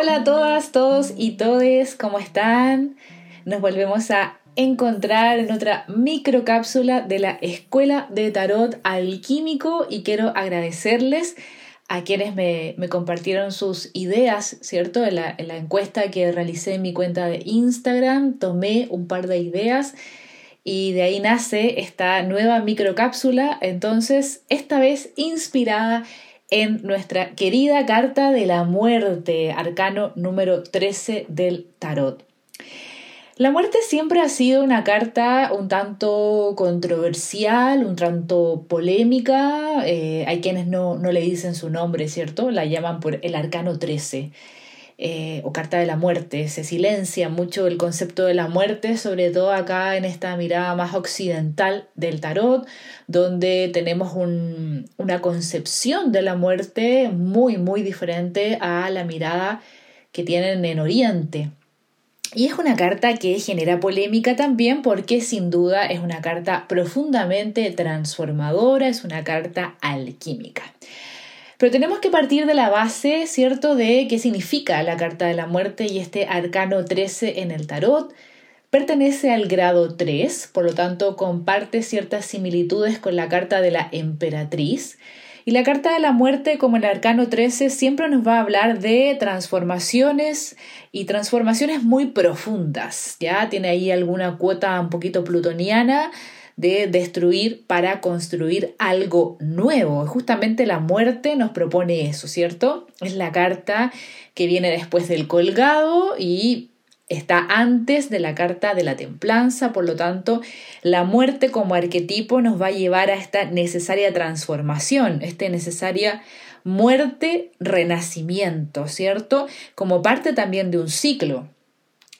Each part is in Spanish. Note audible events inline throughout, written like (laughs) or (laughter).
Hola a todas, todos y todes, ¿cómo están? Nos volvemos a encontrar en otra microcápsula de la Escuela de Tarot Alquímico y quiero agradecerles a quienes me, compartieron sus ideas, ¿cierto? En la, en la encuesta que realicé en mi cuenta de Instagram, tomé un par de ideas y de ahí nace esta nueva microcápsula, entonces esta vez inspirada en nuestra querida carta de la muerte, arcano número 13 del tarot. La muerte siempre ha sido una carta un tanto controversial, un tanto polémica. Eh, hay quienes no, no, le dicen su nombre, ¿cierto? La llaman por el arcano 13. Eh, o carta de la muerte. Se silencia mucho el concepto de la muerte, sobre todo acá en esta mirada más occidental del tarot, donde tenemos una concepción de la muerte muy, muy diferente a la mirada que tienen en Oriente. Y es una carta que genera polémica también porque sin duda es una carta profundamente transformadora, es una carta alquímica. Pero tenemos que partir de la base, ¿cierto?, de qué significa la carta de la muerte y este arcano 13 en el tarot. Pertenece al grado 3, por lo tanto comparte ciertas similitudes con la carta de la emperatriz. Y la carta de la muerte, como el arcano 13, siempre nos va a hablar de transformaciones y transformaciones muy profundas. Ya tiene ahí alguna cuota un poquito plutoniana de destruir para construir algo nuevo. Justamente la muerte nos propone eso, ¿cierto? Es la carta que viene después del colgado y está antes de la carta de la templanza, por lo tanto, la muerte como arquetipo nos va a llevar a esta necesaria transformación, esta necesaria muerte, renacimiento, ¿cierto? Como parte también de un ciclo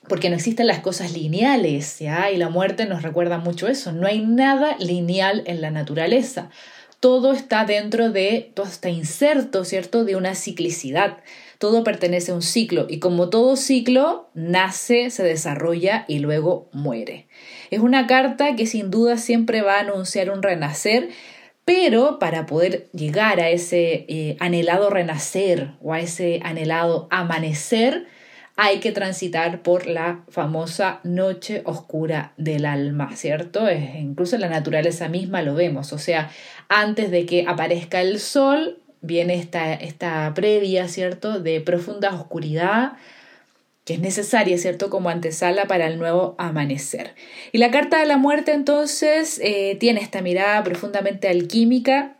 porque no existen las cosas lineales, ¿ya? Y la muerte nos recuerda mucho eso, no hay nada lineal en la naturaleza. Todo está dentro de, todo está inserto, ¿cierto?, de una ciclicidad. Todo pertenece a un ciclo y como todo ciclo, nace, se desarrolla y luego muere. Es una carta que sin duda siempre va a anunciar un renacer, pero para poder llegar a ese eh, anhelado renacer o a ese anhelado amanecer, hay que transitar por la famosa noche oscura del alma, ¿cierto? Es, incluso en la naturaleza misma lo vemos, o sea, antes de que aparezca el sol, viene esta, esta previa, ¿cierto?, de profunda oscuridad, que es necesaria, ¿cierto?, como antesala para el nuevo amanecer. Y la carta de la muerte entonces eh, tiene esta mirada profundamente alquímica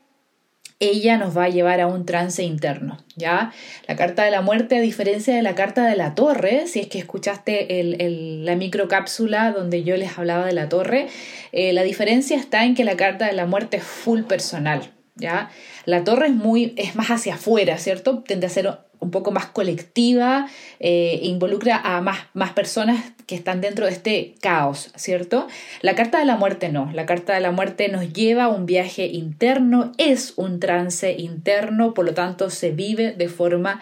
ella nos va a llevar a un trance interno, ¿ya? La carta de la muerte, a diferencia de la carta de la torre, si es que escuchaste el, la microcápsula donde yo les hablaba de la torre, eh, la diferencia está en que la carta de la muerte es full personal, ¿ya? La torre es, muy, es más hacia afuera, ¿cierto? Tiende a ser un poco más colectiva, eh, involucra a más, más personas que están dentro de este caos, ¿cierto? La carta de la muerte no, la carta de la muerte nos lleva a un viaje interno, es un trance interno, por lo tanto se vive de forma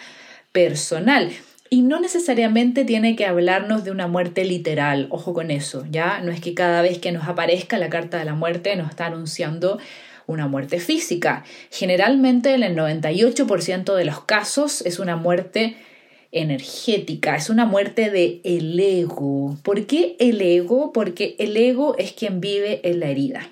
personal. Y no necesariamente tiene que hablarnos de una muerte literal, ojo con eso, ¿ya? No es que cada vez que nos aparezca la carta de la muerte nos está anunciando una muerte física. Generalmente en el 98% de los casos es una muerte energética, es una muerte de el ego. ¿Por qué el ego? Porque el ego es quien vive en la herida.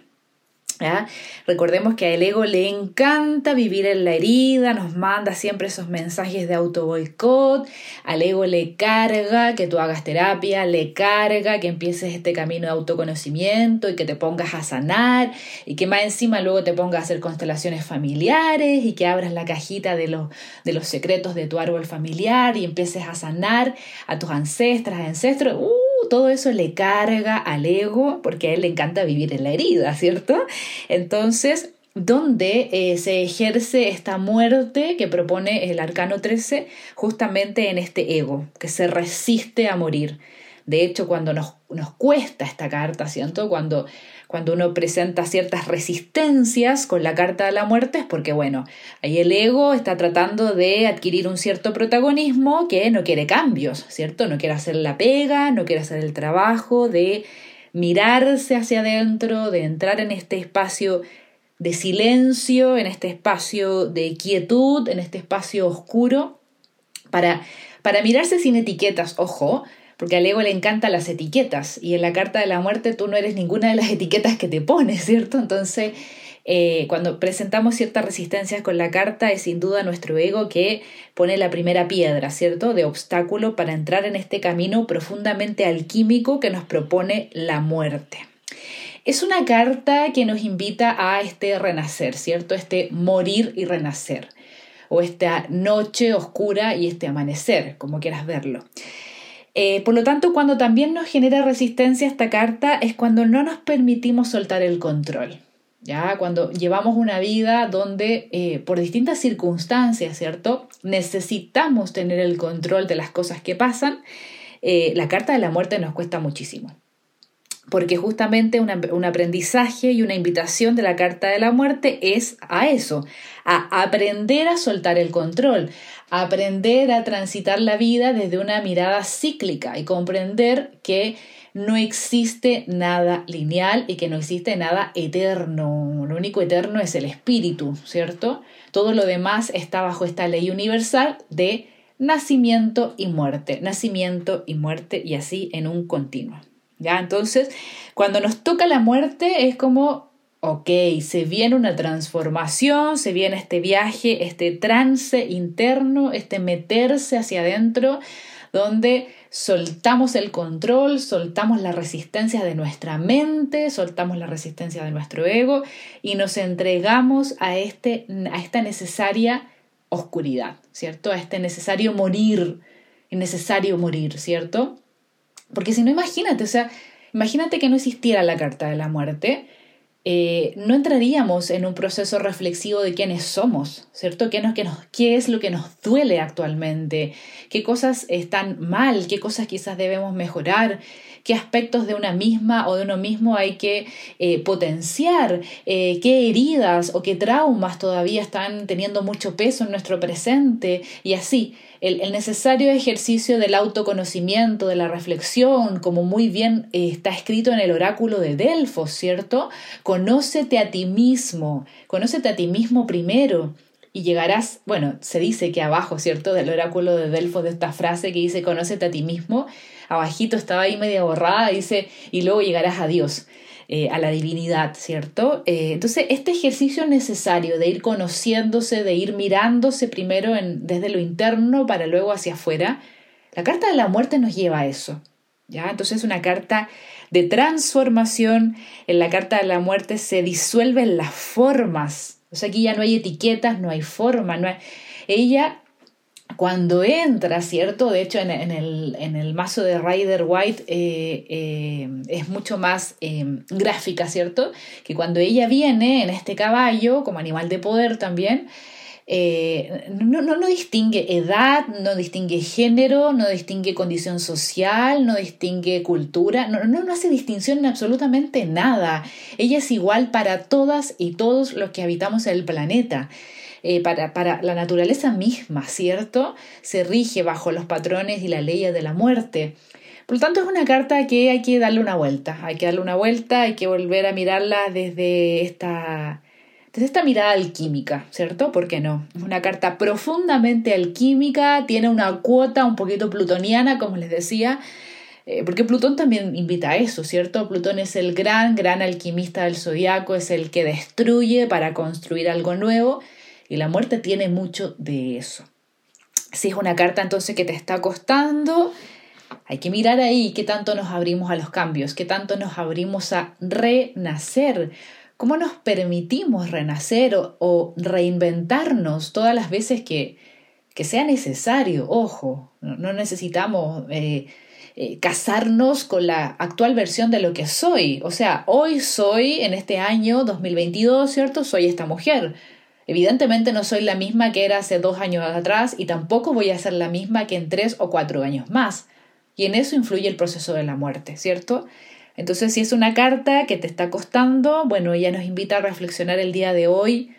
Recordemos que al ego le encanta vivir en la herida, nos manda siempre esos mensajes de auto boicot, al ego le carga que tú hagas terapia, le carga que empieces este camino de autoconocimiento y que te pongas a sanar y que más encima luego te pongas a hacer constelaciones familiares y que abras la cajita de los, de los secretos de tu árbol familiar y empieces a sanar a tus ancestras, ancestros. ¡Uh! Todo eso le carga al ego porque a él le encanta vivir en la herida, ¿cierto? Entonces, ¿dónde eh, se ejerce esta muerte que propone el arcano 13 justamente en este ego, que se resiste a morir. De hecho, cuando nos, nos cuesta esta carta, ¿cierto? Cuando cuando uno presenta ciertas resistencias con la carta de la muerte es porque, bueno, ahí el ego está tratando de adquirir un cierto protagonismo que no quiere cambios, ¿cierto? No quiere hacer la pega, no quiere hacer el trabajo de mirarse hacia adentro, de entrar en este espacio de silencio, en este espacio de quietud, en este espacio oscuro, para para mirarse sin etiquetas, ojo, porque al ego le encantan las etiquetas y en la carta de la muerte tú no eres ninguna de las etiquetas que te pones, (laughs) ¿cierto? Entonces, eh, cuando presentamos ciertas resistencias con la carta es sin duda nuestro ego que pone la primera piedra, ¿cierto? De obstáculo para entrar en este camino profundamente alquímico que nos propone la muerte. Es una carta que nos invita a este renacer, ¿cierto? Este morir y renacer, o esta noche oscura y este amanecer, como quieras verlo. Eh, por lo tanto, cuando también nos genera resistencia esta carta es cuando no nos permitimos soltar el control. ¿Ya? Cuando llevamos una vida donde eh, por distintas circunstancias, ¿cierto? Necesitamos tener el control de las cosas que pasan, eh, la carta de la muerte nos cuesta muchísimo porque justamente un aprendizaje y una invitación de la carta de la muerte es a eso, a aprender a soltar el control, a aprender a transitar la vida desde una mirada cíclica y comprender que no existe nada lineal y que no existe nada eterno. Lo único eterno es el espíritu, ¿cierto? Todo lo demás está bajo esta ley universal de nacimiento y muerte, nacimiento y muerte y así en un continuo. ¿Ya? Entonces, cuando nos toca la muerte es como, ok, se viene una transformación, se viene este viaje, este trance interno, este meterse hacia adentro, donde soltamos el control, soltamos la resistencia de nuestra mente, soltamos la resistencia de nuestro ego y nos entregamos a, este, a esta necesaria oscuridad, ¿cierto? A este necesario morir, necesario morir, ¿cierto? Porque si no, imagínate, o sea, imagínate que no existiera la carta de la muerte, eh, no entraríamos en un proceso reflexivo de quiénes somos, ¿cierto? ¿Qué, nos, qué, nos, ¿Qué es lo que nos duele actualmente? ¿Qué cosas están mal? ¿Qué cosas quizás debemos mejorar? qué aspectos de una misma o de uno mismo hay que eh, potenciar, eh, qué heridas o qué traumas todavía están teniendo mucho peso en nuestro presente y así. El, necesario ejercicio del autoconocimiento, de la reflexión, como muy bien eh, está escrito en el oráculo de Delfos, ¿cierto? Conócete a ti mismo, conócete a ti mismo primero y llegarás, bueno, se dice que abajo, ¿cierto? Del oráculo de Delfos, de esta frase que dice, conócete a ti mismo, abajito estaba ahí media borrada, dice, y luego llegarás a Dios. Eh, a la divinidad, ¿cierto? Eh, entonces, este ejercicio necesario de ir conociéndose, de ir mirándose primero en, desde lo interno para luego hacia afuera, la carta de la muerte nos lleva a eso. ¿ya? Entonces, es una carta de transformación. En la carta de la muerte se disuelven las formas. O sea, aquí ya no hay etiquetas, no hay forma. No hay... Ella cuando entra, ¿cierto? De hecho, en, el, mazo de Rider White eh, eh, es mucho más eh, gráfica, ¿cierto? Que cuando ella viene en este caballo, como animal de poder también, no, no, no, distingue edad, no distingue género, no distingue condición social, no distingue cultura, no, no, no hace distinción en absolutamente nada. Ella es igual para todas y todos los que habitamos el planeta. Eh, para, para, la naturaleza misma, ¿cierto? Se rige bajo los patrones y la ley de la muerte. Por lo tanto, es una carta que hay que darle una vuelta, hay que darle una vuelta, hay que volver a mirarla desde esta, desde esta mirada alquímica, ¿cierto? ¿Por qué no? Es una carta profundamente alquímica, tiene una cuota un poquito plutoniana, como les decía, eh, porque Plutón también invita a eso, ¿cierto? Plutón es el gran, gran alquimista del zodiaco, es el que destruye para construir algo nuevo y la muerte tiene mucho de eso. Si es una carta entonces que te está costando, hay que mirar ahí qué tanto nos abrimos a los cambios, qué tanto nos abrimos a renacer, cómo nos permitimos renacer o, reinventarnos todas las veces que, que, sea necesario. Ojo, no, necesitamos eh, eh, casarnos con la actual versión de lo que soy. O sea, hoy soy, en este año 2022, ¿cierto? Soy esta mujer Evidentemente no soy la misma que era hace dos años atrás y tampoco voy a ser la misma que en tres o cuatro años más. Y en eso influye el proceso de la muerte, ¿cierto? Entonces, si es una carta que te está costando, bueno, ella nos invita a reflexionar el día de hoy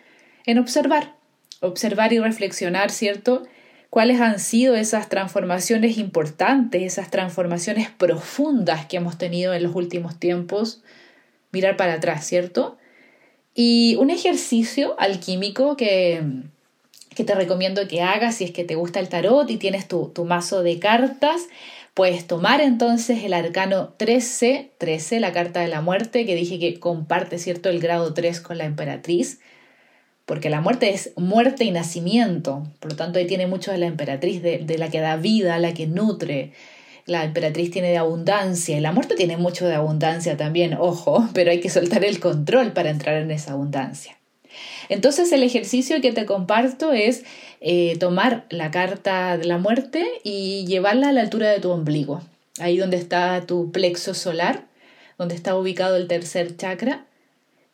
en observar, observar y reflexionar, ¿cierto? ¿Cuáles han sido esas transformaciones importantes, esas transformaciones profundas que hemos tenido en los últimos tiempos? Mirar para atrás, ¿cierto? Y un ejercicio alquímico que, que te recomiendo que hagas si es que te gusta el tarot y tienes tu, tu mazo de cartas. Puedes tomar entonces el arcano 13, 13, la carta de la muerte, que dije que comparte, ¿cierto?, el grado 3 con la emperatriz, porque la muerte es muerte y nacimiento, por lo tanto ahí tiene mucho de la emperatriz, de, de la que da vida, la que nutre, la emperatriz tiene de abundancia y la muerte tiene mucho de abundancia también, ojo, (laughs) pero hay que soltar el control para entrar en esa abundancia. Entonces el ejercicio que te comparto es eh, tomar la carta de la muerte y llevarla a la altura de tu ombligo, ahí donde está tu plexo solar, donde está ubicado el tercer chakra.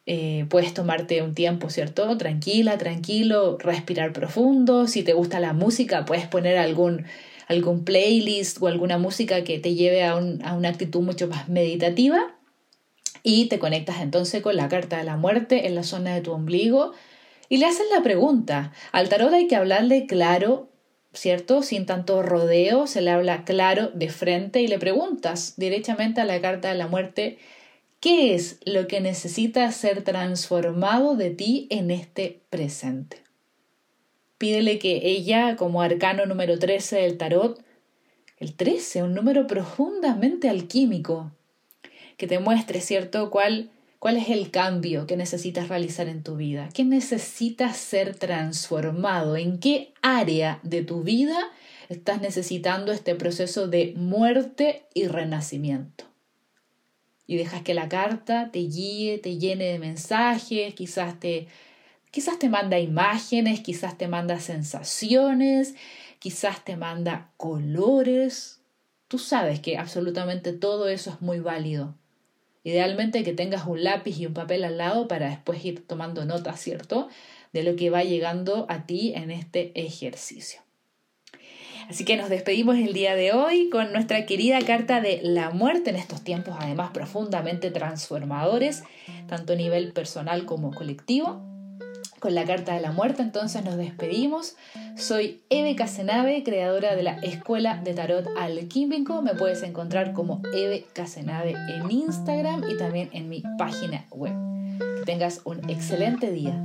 Eh, puedes tomarte un tiempo, ¿cierto? Tranquila, tranquilo, respirar profundo. Si te gusta la música, puedes poner algún algún playlist o alguna música que te lleve a, una actitud mucho más meditativa y te conectas entonces con la carta de la muerte en la zona de tu ombligo y le haces la pregunta. Al tarot hay que hablarle claro, ¿cierto? Sin tanto rodeo, se le habla claro de frente y le preguntas directamente a la carta de la muerte, ¿qué es lo que necesita ser transformado de ti en este presente? Pídele que ella, como arcano número 13 del tarot, el 13, un número profundamente alquímico, que te muestre, ¿cierto?, cuál, cuál es el cambio que necesitas realizar en tu vida, qué necesitas ser transformado, en qué área de tu vida estás necesitando este proceso de muerte y renacimiento. Y dejas que la carta te guíe, te llene de mensajes, quizás te Quizás te manda imágenes, quizás te manda sensaciones, quizás te manda colores. Tú sabes que absolutamente todo eso es muy válido. Idealmente que tengas un lápiz y un papel al lado para después ir tomando nota, ¿cierto? De lo que va llegando a ti en este ejercicio. Así que nos despedimos el día de hoy con nuestra querida carta de la muerte en estos tiempos además profundamente transformadores, tanto a nivel personal como colectivo con la carta de la muerte, entonces nos despedimos. Soy Eve Casenave, creadora de la Escuela de Tarot Alquímico. Me puedes encontrar como Eve Casenave en Instagram y también en mi página web. Que tengas un excelente día.